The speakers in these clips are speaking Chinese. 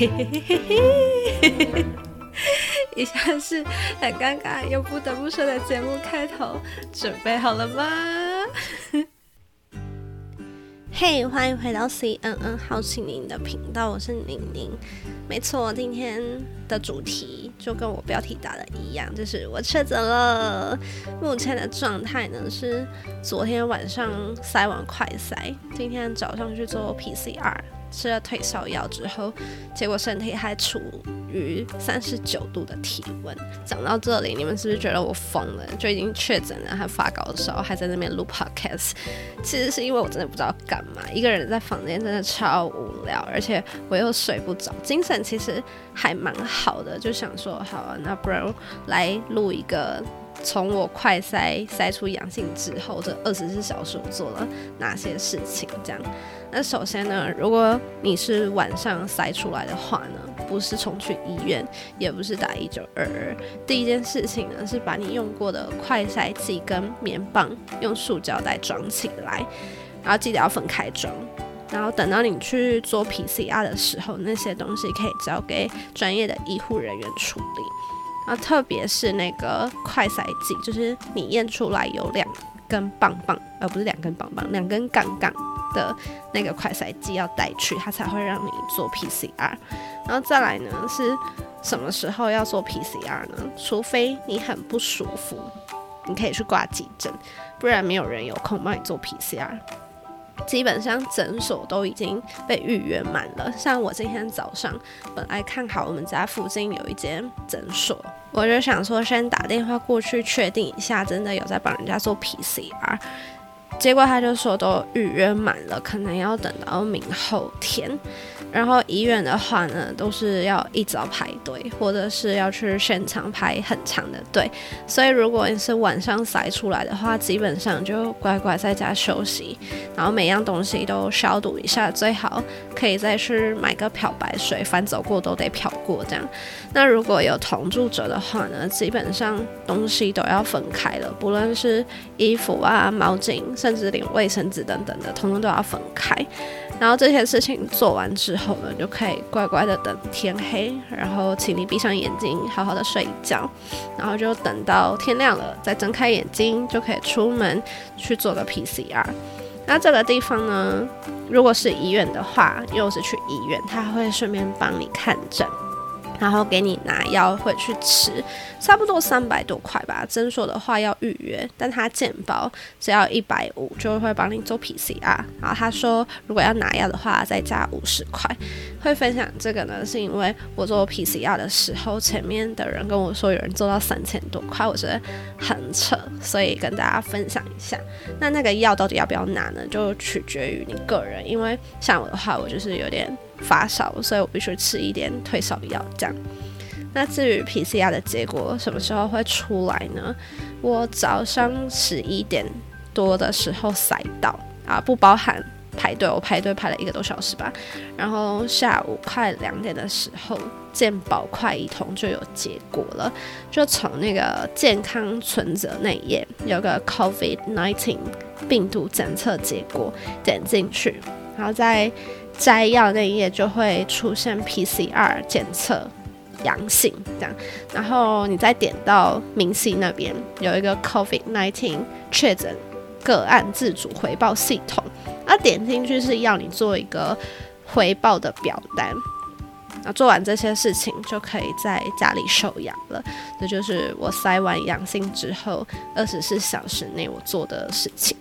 嘿嘿嘿嘿嘿，以下是很尴尬又不得不说的节目开头，准备好了吗？嘿，欢迎回到 CNN 好奇您的频道，我是宁宁。没错，今天的主题就跟我标题打的一样，就是我确诊了。目前的状态呢是昨天晚上塞完快塞，今天早上去做 PCR。吃了退烧药之后，结果身体还处于三十九度的体温。讲到这里，你们是不是觉得我疯了？就已经确诊了，还发高烧，还在那边录 podcast。其实是因为我真的不知道干嘛，一个人在房间真的超无聊，而且我又睡不着，精神其实还蛮好的，就想说，好啊，那不然来录一个。从我快筛筛出阳性之后，这二十四小时我做了哪些事情？这样，那首先呢，如果你是晚上筛出来的话呢，不是冲去医院，也不是打一九二二，第一件事情呢是把你用过的快筛剂跟棉棒用塑胶袋装起来，然后记得要分开装，然后等到你去做 PCR 的时候，那些东西可以交给专业的医护人员处理。啊，特别是那个快筛剂，就是你验出来有两根棒棒，而不是两根棒棒，两根杠杠的那个快筛剂要带去，它才会让你做 PCR。然后再来呢，是什么时候要做 PCR 呢？除非你很不舒服，你可以去挂急诊，不然没有人有空帮你做 PCR。基本上诊所都已经被预约满了。像我今天早上本来看好我们家附近有一间诊所，我就想说先打电话过去确定一下，真的有在帮人家做 PCR。结果他就说都预约满了，可能要等到明后天。然后医院的话呢，都是要一早排队，或者是要去现场排很长的队。所以如果你是晚上塞出来的话，基本上就乖乖在家休息，然后每样东西都消毒一下，最好可以再去买个漂白水，反走过都得漂过这样。那如果有同住者的话呢，基本上东西都要分开了，不论是衣服啊、毛巾，甚至连卫生纸等等的，通通都要分开。然后这些事情做完之呢，就可以乖乖的等天黑，然后请你闭上眼睛，好好的睡一觉，然后就等到天亮了再睁开眼睛，就可以出门去做个 PCR。那这个地方呢，如果是医院的话，又是去医院，他会顺便帮你看诊。然后给你拿药回去吃，差不多三百多块吧。诊所的话要预约，但他健保只要一百五就会帮你做 PCR。然后他说，如果要拿药的话，再加五十块。会分享这个呢，是因为我做 PCR 的时候，前面的人跟我说有人做到三千多块，我觉得很扯，所以跟大家分享一下。那那个药到底要不要拿呢？就取决于你个人，因为像我的话，我就是有点。发烧，所以我必须吃一点退烧药。这样，那至于 PCR 的结果什么时候会出来呢？我早上十一点多的时候塞到啊，不包含排队，我排队排了一个多小时吧。然后下午快两点的时候，健保快一通就有结果了，就从那个健康存折那页有个 COVID-19 病毒检测结果，点进去，然后在。摘要那一页就会出现 PCR 检测阳性这样，然后你再点到明细那边有一个 COVID-19 确诊个案自主回报系统，那点进去是要你做一个回报的表单，那做完这些事情就可以在家里休养了。这就是我筛完阳性之后二十四小时内我做的事情。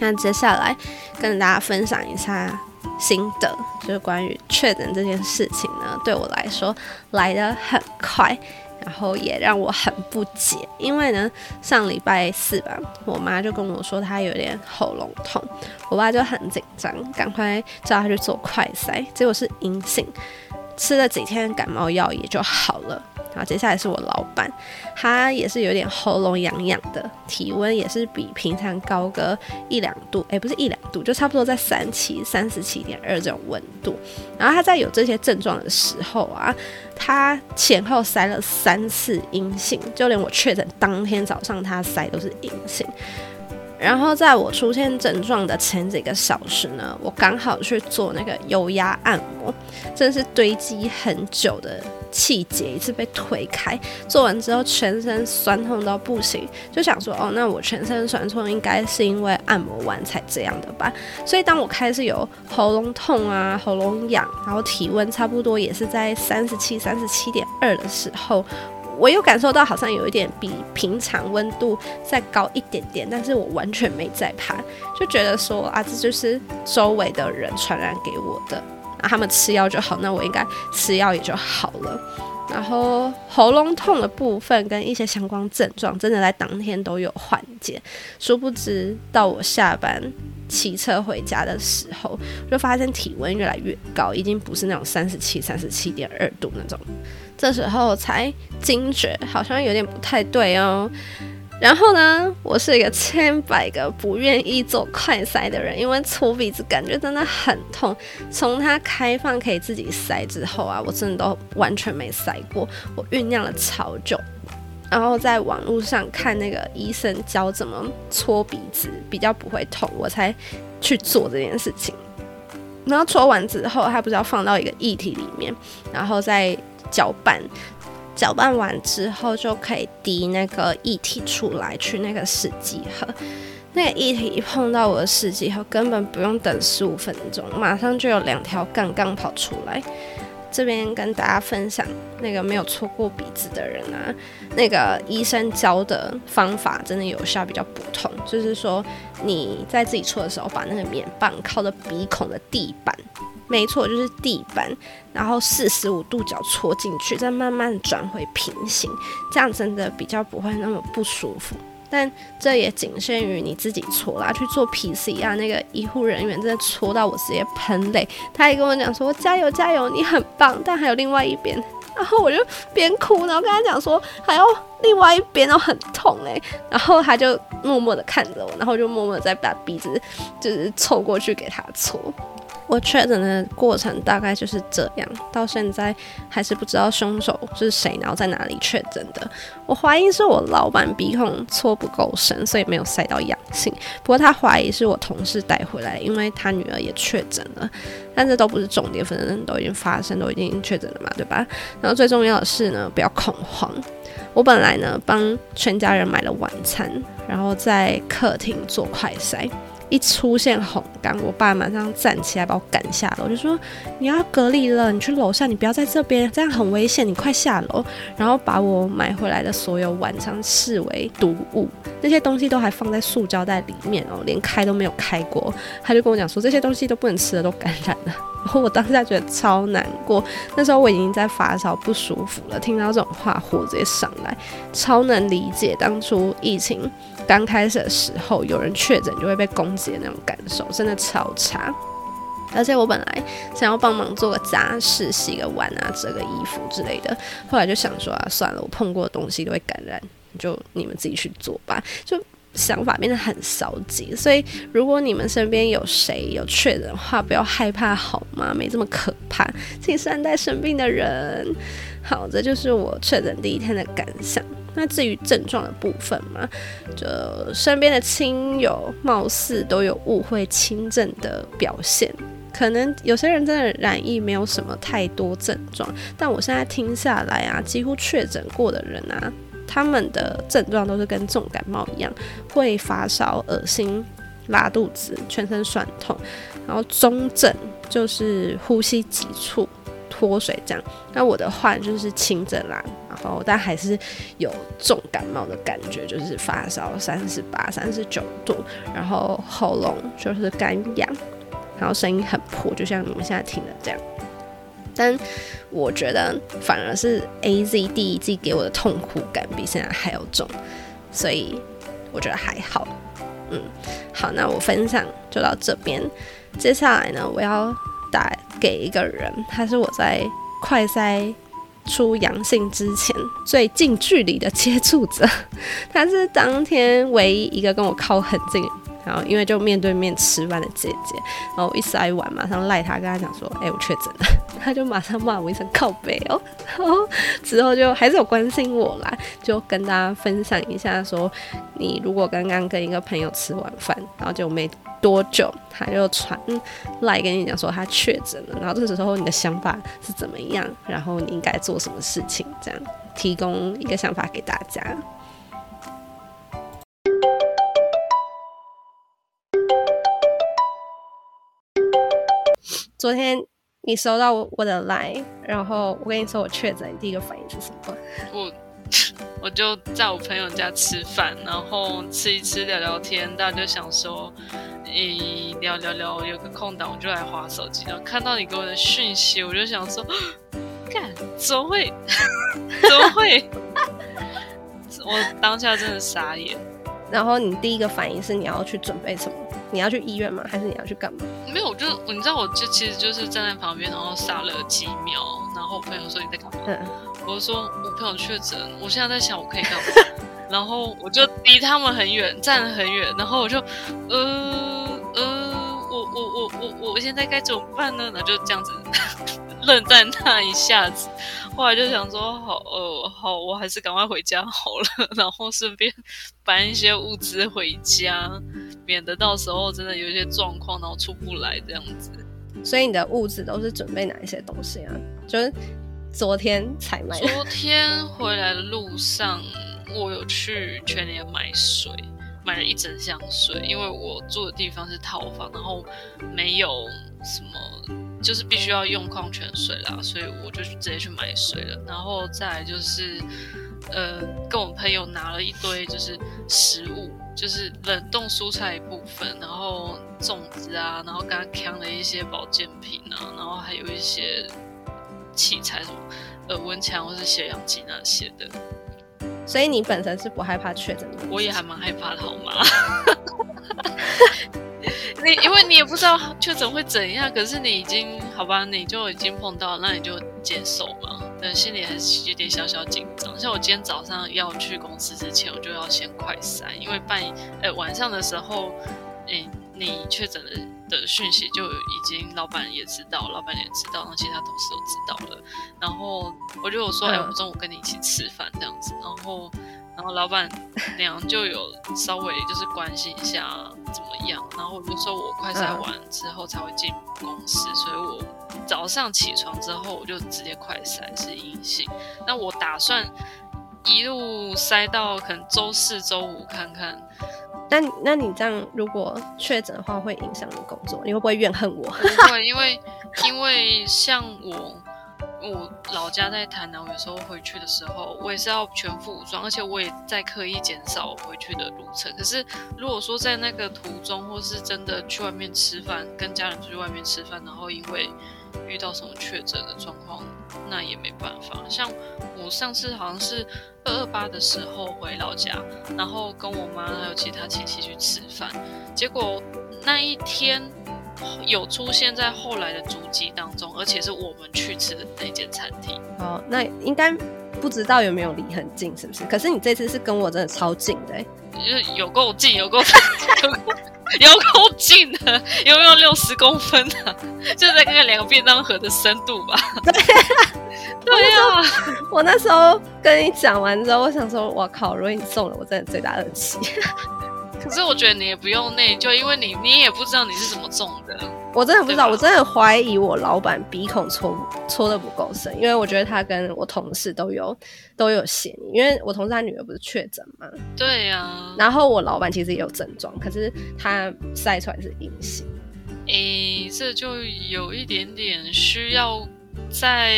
那接下来跟大家分享一下。心得就是关于确诊这件事情呢，对我来说来得很快，然后也让我很不解。因为呢，上礼拜四吧，我妈就跟我说她有点喉咙痛，我爸就很紧张，赶快叫她去做快筛，结果是阴性，吃了几天感冒药也就好了。然后接下来是我老板，他也是有点喉咙痒痒的，体温也是比平常高个一两度，哎，不是一两度，就差不多在三七、三十七点二这种温度。然后他在有这些症状的时候啊，他前后塞了三次阴性，就连我确诊当天早上他塞都是阴性。然后在我出现症状的前几个小时呢，我刚好去做那个油压按摩，真是堆积很久的气结一次被推开。做完之后全身酸痛到不行，就想说哦，那我全身酸痛应该是因为按摩完才这样的吧。所以当我开始有喉咙痛啊、喉咙痒，然后体温差不多也是在三十七、三十七点二的时候。我有感受到好像有一点比平常温度再高一点点，但是我完全没在怕，就觉得说啊，这就是周围的人传染给我的，那他们吃药就好，那我应该吃药也就好了。然后喉咙痛的部分跟一些相关症状，真的在当天都有缓解。殊不知到我下班骑车回家的时候，就发现体温越来越高，已经不是那种三十七、三十七点二度那种。这时候才惊觉，好像有点不太对哦。然后呢，我是一个千百个不愿意做快塞的人，因为搓鼻子感觉真的很痛。从它开放可以自己塞之后啊，我真的都完全没塞过。我酝酿了超久，然后在网络上看那个医生教怎么搓鼻子比较不会痛，我才去做这件事情。然后搓完之后，它不是要放到一个液体里面，然后再搅拌。搅拌完之后就可以滴那个液体出来，去那个试剂盒。那个液体一碰到我的试剂盒，根本不用等十五分钟，马上就有两条杠杠跑出来。这边跟大家分享，那个没有搓过鼻子的人啊，那个医生教的方法真的有效，比较不痛。就是说你在自己搓的时候，把那个棉棒靠着鼻孔的地板。没错，就是地板，然后四十五度角戳进去，再慢慢转回平行，这样真的比较不会那么不舒服。但这也仅限于你自己搓啦，去做 PC 啊，那个医护人员真的搓到我直接喷泪，他也跟我讲说加油加油，你很棒。但还有另外一边，然后我就边哭，然后跟他讲说还有另外一边都很痛哎，然后他就默默的看着我，然后就默默的再把鼻子就是凑过去给他搓。我确诊的过程大概就是这样，到现在还是不知道凶手是谁，然后在哪里确诊的。我怀疑是我老板鼻孔搓不够深，所以没有塞到阳性。不过他怀疑是我同事带回来，因为他女儿也确诊了。但这都不是重点，反正都已经发生，都已经确诊了嘛，对吧？然后最重要的是呢，不要恐慌。我本来呢帮全家人买了晚餐，然后在客厅做快筛。一出现红缸，我爸马上站起来把我赶下楼，就说你要隔离了，你去楼下，你不要在这边，这样很危险，你快下楼。然后把我买回来的所有晚餐视为毒物，那些东西都还放在塑胶袋里面哦，连开都没有开过。他就跟我讲说这些东西都不能吃的，都感染了。然后我当下觉得超难过，那时候我已经在发烧不舒服了，听到这种话火直接上来，超能理解当初疫情。刚开始的时候，有人确诊就会被攻击的那种感受，真的超差。而且我本来想要帮忙做个杂事，洗个碗啊，折个衣服之类的，后来就想说啊，算了，我碰过的东西都会感染，就你们自己去做吧。就想法变得很消极。所以，如果你们身边有谁有确诊的话，不要害怕好吗？没这么可怕，请善待生病的人。好，这就是我确诊第一天的感想。那至于症状的部分嘛，就身边的亲友貌似都有误会轻症的表现，可能有些人真的染疫没有什么太多症状，但我现在听下来啊，几乎确诊过的人啊，他们的症状都是跟重感冒一样，会发烧、恶心、拉肚子、全身酸痛，然后中症就是呼吸急促。脱水这样，那我的话就是轻症啦，后但还是有重感冒的感觉，就是发烧三十八、三十九度，然后喉咙就是干痒，然后声音很破，就像你们现在听的这样。但我觉得反而是 A Z 第一季给我的痛苦感比现在还要重，所以我觉得还好。嗯，好，那我分享就到这边，接下来呢，我要。打给一个人，他是我在快塞出阳性之前最近距离的接触者，他是当天唯一一个跟我靠很近，然后因为就面对面吃饭的姐姐，然后一塞完马上赖他，跟他讲说，哎，我确诊了，他就马上骂我一声靠背哦，然后之后就还是有关心我啦，就跟大家分享一下说，你如果刚刚跟一个朋友吃完饭，然后就没多久他就传赖跟你讲说他确诊了，然后这个时候你的想法是怎么样，然后你应该做什么事情，这样提供一个想法给大家。昨天你收到我的来然后我跟你说我确诊，你第一个反应是什么？我 我就在我朋友家吃饭，然后吃一吃聊聊天，大家就想说，诶聊聊聊，有个空档我就来划手机，然后看到你给我的讯息，我就想说，干怎么会怎么会？我当下真的傻眼。然后你第一个反应是你要去准备什么？你要去医院吗？还是你要去干嘛？没有，我就你知道，我就其实就是站在旁边，然后傻了几秒。然后我朋友说你在干嘛？嗯，我说我朋友确诊，我现在在想我可以干嘛。然后我就离他们很远，站得很远。然后我就呃呃，我我我我我现在该怎么办呢？然后就这样子 愣在那一下子。后来就想说，好呃好，我还是赶快回家好了，然后顺便搬一些物资回家，免得到时候真的有一些状况，然后出不来这样子。所以你的物资都是准备哪一些东西啊？就是昨天才买。昨天回来的路上，我有去全联买水，买了一整箱水，因为我住的地方是套房，然后没有什么。就是必须要用矿泉水啦，所以我就直接去买水了。然后再来就是，呃，跟我朋友拿了一堆就是食物，就是冷冻蔬菜部分，然后粽子啊，然后刚刚扛了一些保健品啊，然后还有一些器材什么耳温枪或是血氧机那些的。所以你本身是不害怕确诊的？我也还蛮害怕的，好吗？你因为你也不知道确诊会怎样，可是你已经好吧，你就已经碰到，那你就接受嘛。但心里还是有点小小紧张。像我今天早上要去公司之前，我就要先快筛，因为半夜呃晚上的时候，诶你确诊的的讯息就已经老板也知道，老板也知道，然后其他同事都知道了。然后我就说，哎，我中午跟你一起吃饭这样子，然后。然后老板娘就有稍微就是关心一下怎么样，然后我就说我快筛完之后才会进公司，所以我早上起床之后我就直接快筛是阴性。那我打算一路塞到可能周四周五看看。那那你这样如果确诊的话，会影响你工作？你会不会怨恨我？不会，因为因为像我。我老家在台南，我有时候回去的时候，我也是要全副武装，而且我也在刻意减少回去的路程。可是如果说在那个途中，或是真的去外面吃饭，跟家人出去外面吃饭，然后因为遇到什么确诊的状况，那也没办法。像我上次好像是二二八的时候回老家，然后跟我妈还有其他亲戚去吃饭，结果那一天。有出现在后来的足迹当中，而且是我们去吃的那间餐厅。哦，那应该不知道有没有离很近，是不是？可是你这次是跟我真的超近的，就是有够近，有够有够近的，有没有六十公分啊？就在那个两个便当盒的深度吧。对，对呀。我那时候跟你讲完之后，我想说，我靠，如果你送了，我真的罪大恶极。可是我觉得你也不用内疚，因为你你也不知道你是怎么中的。我真的不知道，我真的怀疑我老板鼻孔戳戳的不够深，因为我觉得他跟我同事都有都有嫌疑，因为我同事他女儿不是确诊吗？对呀。然后我老板其实也有症状，可是他晒出来是阴性。诶，这就有一点点需要再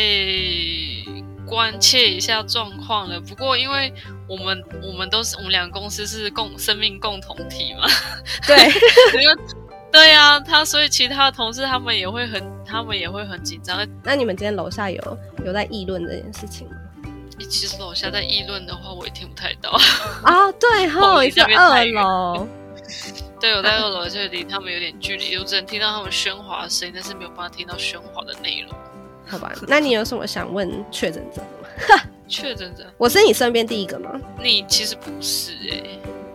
关切一下状况了。不过因为。我们我们都是我们两个公司是共生命共同体嘛？对，因为对呀，他所以其他的同事他们也会很他们也会很紧张。那你们今天楼下有有在议论这件事情吗？其实楼下在议论的话，我也听不太到。啊，对 哈，你在二楼。对，我在二楼，就离他们有点距离，我只能听到他们喧哗的声音，但是没有办法听到喧哗的内容。好吧，那你有什么想问确诊者吗？确诊者，我是你身边第一个吗？你其实不是哎。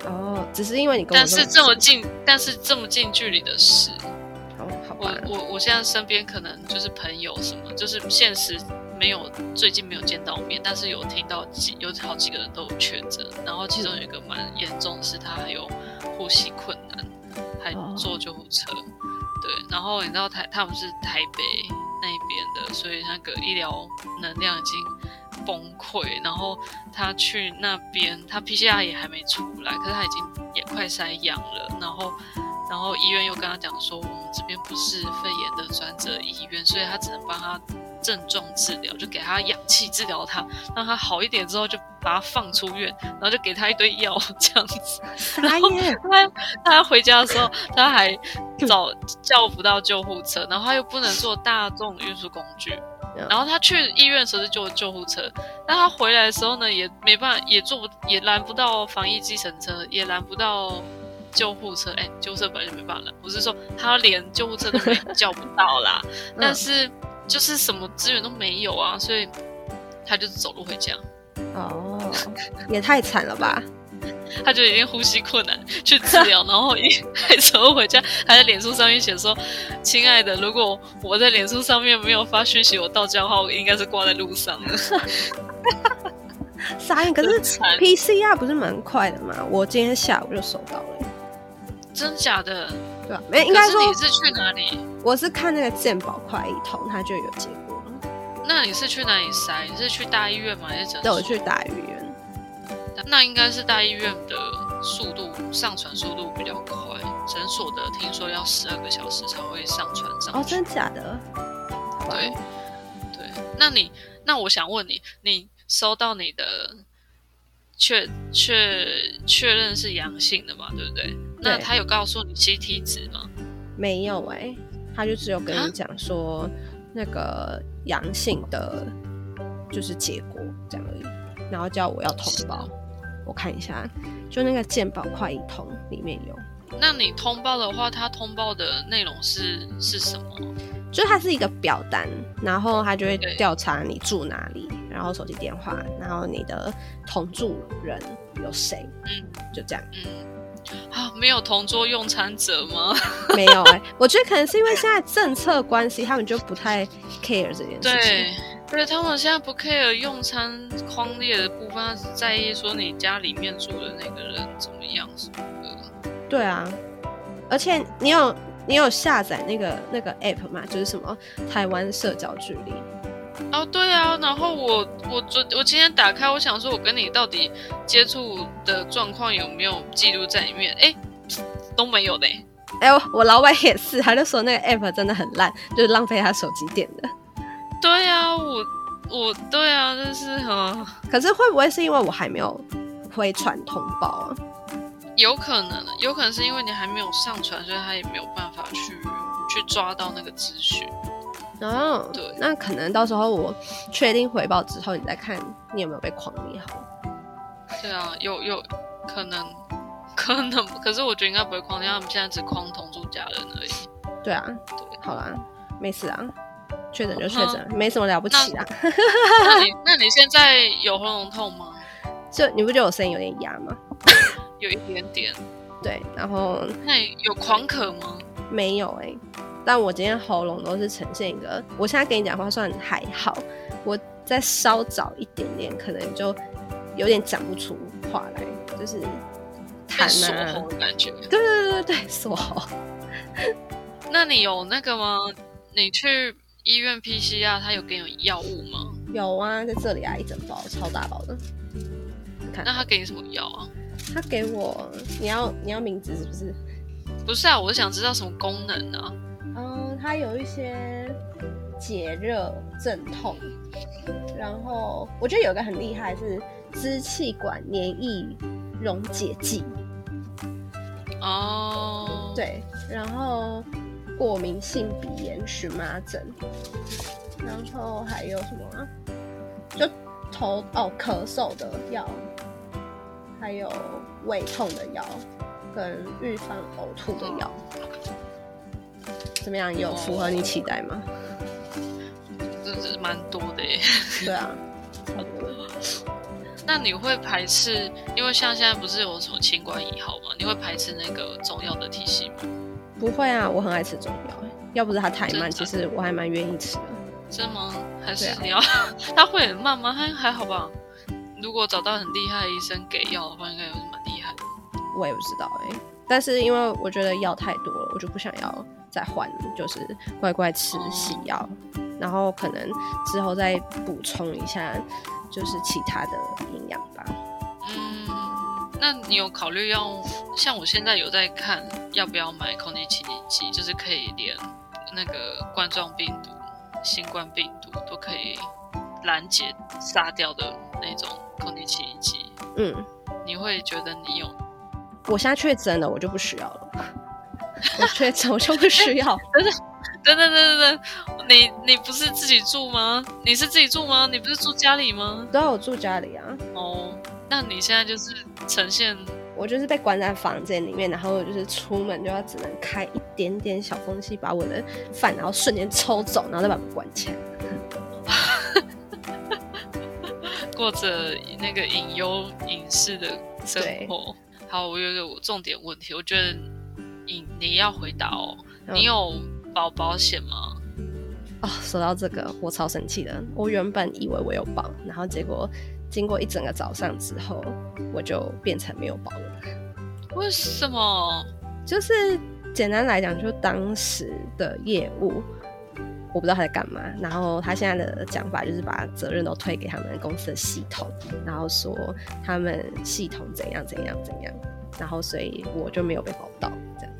哦，只是因为你跟我但是这么近，但是这么近距离的事，好好我吧，我我现在身边可能就是朋友什么，就是现实没有最近没有见到面，但是有听到几有好几个人都有确诊，然后其中有一个蛮严重的是他还有呼吸困难，还哦。坐救护车。对，然后你知道台他们是台北那边的，所以那个医疗能量已经崩溃。然后他去那边，他 PCR 也还没出来，可是他已经也快塞阳了。然后，然后医院又跟他讲说，我们这边不是肺炎的专责医院，所以他只能帮他症状治疗，就给他氧气治疗他，让他好一点之后就把他放出院，然后就给他一堆药这样子。然后，他他回家的时候，他还 找叫不到救护车，然后他又不能坐大众运输工具嗯。然后他去医院的时候是坐救护车，但他回来的时候呢，也没办法，也坐不，也拦不到防疫计程车，也拦不到救护车。哎，救护车本来就没办法拦，不是说他连救护车都没叫不到啦，但是就是什么资源都没有啊，所以他就是走路回家。哦，也太惨了吧！他就已经呼吸困难去治疗，然后一 还走回家，还在脸书上面写说：“亲爱的，如果我在脸书上面没有发讯息我到家的话，我应该是挂在路上的。傻眼，可是惨 PCR 不是蛮快的吗？我今天下午就收到了、真假的？对吧、没应该说是你是去哪里？我是看那个健保快一通，他就有结果了。那你是去哪里筛？你是去大医院吗？还是诊所？对，我去大医院。那应该是大医院的速度上传速度比较快，诊所的听说要十二个小时才会上传上去。哦，真假的？对，对，那你那我想问你，你收到你的确确确认是阳性的嘛？对不对？那他有告诉你 CT 值吗？没有哎、他就只有跟啊你讲说那个阳性的就是结果这样而已，然后叫我要通报。我看一下，就那个健保快一通里面有，那你通报的话，他通报的内容是是什么？就是它是一个表单，然后他就会调查你住哪里，然后手机电话，然后你的同住人有谁，嗯就这样。嗯，啊，没有同桌用餐者吗？没有哎、我觉得可能是因为现在政策关系，他们就不太 care 这件事情。对。对他们现在不 care 用餐框列的部分，他只在意说你家里面住的那个人怎么样什么的。对啊，而且你有你有下载那个那个 app 吗？就是什么台湾社交距离？哦，对啊，然后我我昨我今天打开，我想说我跟你到底接触的状况有没有记录在里面？哎，都没有嘞。哎、我我老板也是，他就说那个 app 真的很烂，就是浪费他手机电的。对啊，我我对啊，但是啊，可是会不会是因为我还没有回传通报啊？有可能，有可能是因为你还没有上传，所以他也没有办法去去抓到那个资讯。哦，对那可能到时候我确定回报之后，你再看你有没有被狂灭好。对啊，有有可能，可能，可是我觉得应该不会框，因为他们现在只框同住家人而已。对啊，对，好啦，没事啊，确诊就确诊，没什么了不起啦。那你那你现在有喉咙痛吗？就你不觉得我声音有点哑吗？有一点点。对，然后那你有狂咳吗？没有哎、但我今天喉咙都是呈现一个，我现在跟你讲话算还好，我再稍早一点点，可能就有点讲不出话来，就是痰啊，感觉。对对对对对，锁喉。那你有那个吗？你去医院 PCR，它有给你药物吗？有啊，在这里啊，一整包超大包的。你看那，他给你什么药啊？他给我，你要你要名字是不是？不是啊，我是想知道什么功能啊？嗯，它有一些解热镇痛，然后我觉得有一个很厉害是支气管黏液溶解剂，哦，，对，然后过敏性鼻炎、荨麻疹，然后还有什么啊？就头哦咳嗽的药，还有胃痛的药，跟预防呕吐的药。怎么样？有符合你期待吗？这是蛮多的耶。对啊，差不多。那你会排斥？因为像现在不是有什么清冠一号吗？你会排斥那个中药的体系吗？不会啊，我很爱吃中药。要不是它太慢，其实我还蛮愿意吃的。真吗？还是你要？它会很慢吗？还还好吧。如果找到很厉害的医生给药的话，应该也是蛮厉害的。我也不知道哎，但是因为我觉得药太多了，我就不想要再换，就是乖乖吃西药，然后可能之后再补充一下，就是其他的营养吧。嗯，那你有考虑要像我现在有在看，要不要买空气清新机，就是可以连那个冠状病毒、新冠病毒都可以拦截杀掉的那种。空气清新机，嗯，你会觉得你有？我现在确诊了，我就不需要了。我确诊，我就不需要。等等等等等，你你不是自己住吗？你是自己住吗？你不是住家里吗？对啊，我住家里啊。哦，那你现在就是呈现，我就是被关在房间里面，然后就是出门就要只能开一点点小缝隙，把我的饭然后瞬间抽走，然后再把门关起来。过着那个隐忧隐士的生活。好，我有一个重点问题，我觉得你你要回答哦。你有保保险吗？哦，说到这个，我超生气的。我原本以为我有保，然后结果经过一整个早上之后，我就变成没有保了。为什么？就是简单来讲，就当时的业务。我不知道他在干嘛，然后他现在的讲法就是把责任都推给他们公司的系统，然后说他们系统怎样怎样怎样，然后所以我就没有被保到这样。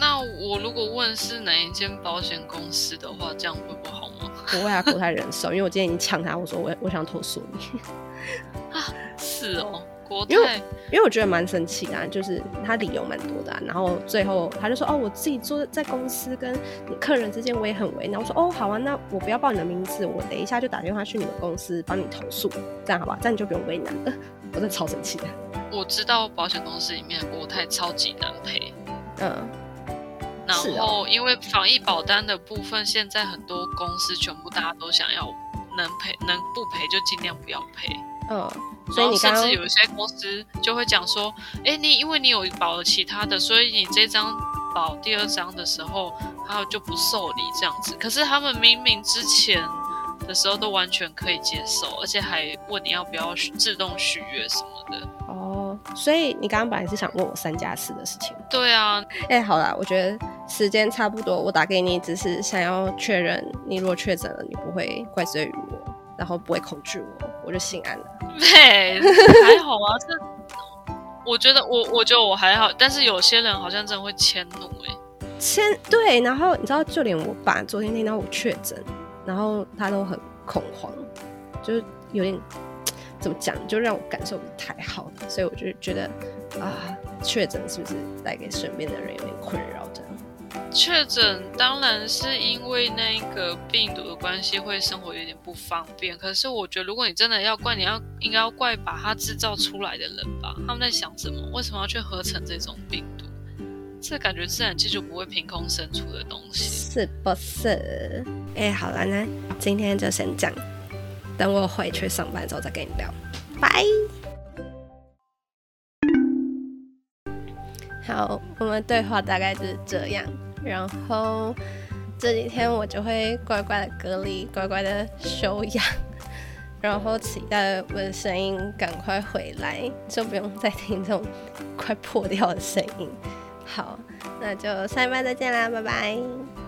那我如果问是哪一间保险公司的话，这样会不好吗？不会啊，国泰人寿，因为我今天已经呛他，我说我我想投诉你 啊，是哦。因为因为我觉得蛮生气的，就是他理由蛮多的，然后最后他就说：“哦，我自己做在公司跟客人之间我也很为难。”我说：“哦，好啊，那我不要报你的名字，我等一下就打电话去你们公司帮你投诉，这样好吧？这样你就不用为难了。”我真的超生气的。我知道保险公司里面国泰超级难赔，嗯，然后因为防疫保单的部分，现在很多公司全部大家都想要能赔能不赔就尽量不要赔，嗯。所以你甚至有一些公司就会讲说，哎，你因为你有保了其他的，所以你这张保第二张的时候，他就不受理这样子。可是他们明明之前的时候都完全可以接受，而且还问你要不要自动续约什么的。哦，所以你刚刚本来是想问我三加四的事情。对啊，哎，好啦，我觉得时间差不多，我打给你只是想要确认，你如果确诊了，你不会怪罪于我，然后不会恐惧我，我就心安了。对，还好啊。这我觉得我，我觉得我还好，但是有些人好像真的会迁怒哎。迁对，然后你知道，就连我爸昨天听到我确诊，然后他都很恐慌，就是有点怎么讲，就让我感受不太好。所以我就觉得啊，确诊是不是带给身边的人有点困扰？确诊当然是因为那个病毒的关系，会生活有点不方便。可是我觉得，如果你真的要怪，你要应该要怪把它制造出来的人吧？他们在想什么？为什么要去合成这种病毒？这感觉自然界就不会凭空生出的东西，是不是？哎，好了，那今天就先讲，等我回去上班之后再跟你聊，拜。好，我们对话大概就是这样。然后这几天我就会乖乖的隔离，乖乖的休养，然后期待我的声音赶快回来，就不用再听这种快破掉的声音。好，那就下一班再见啦，拜拜。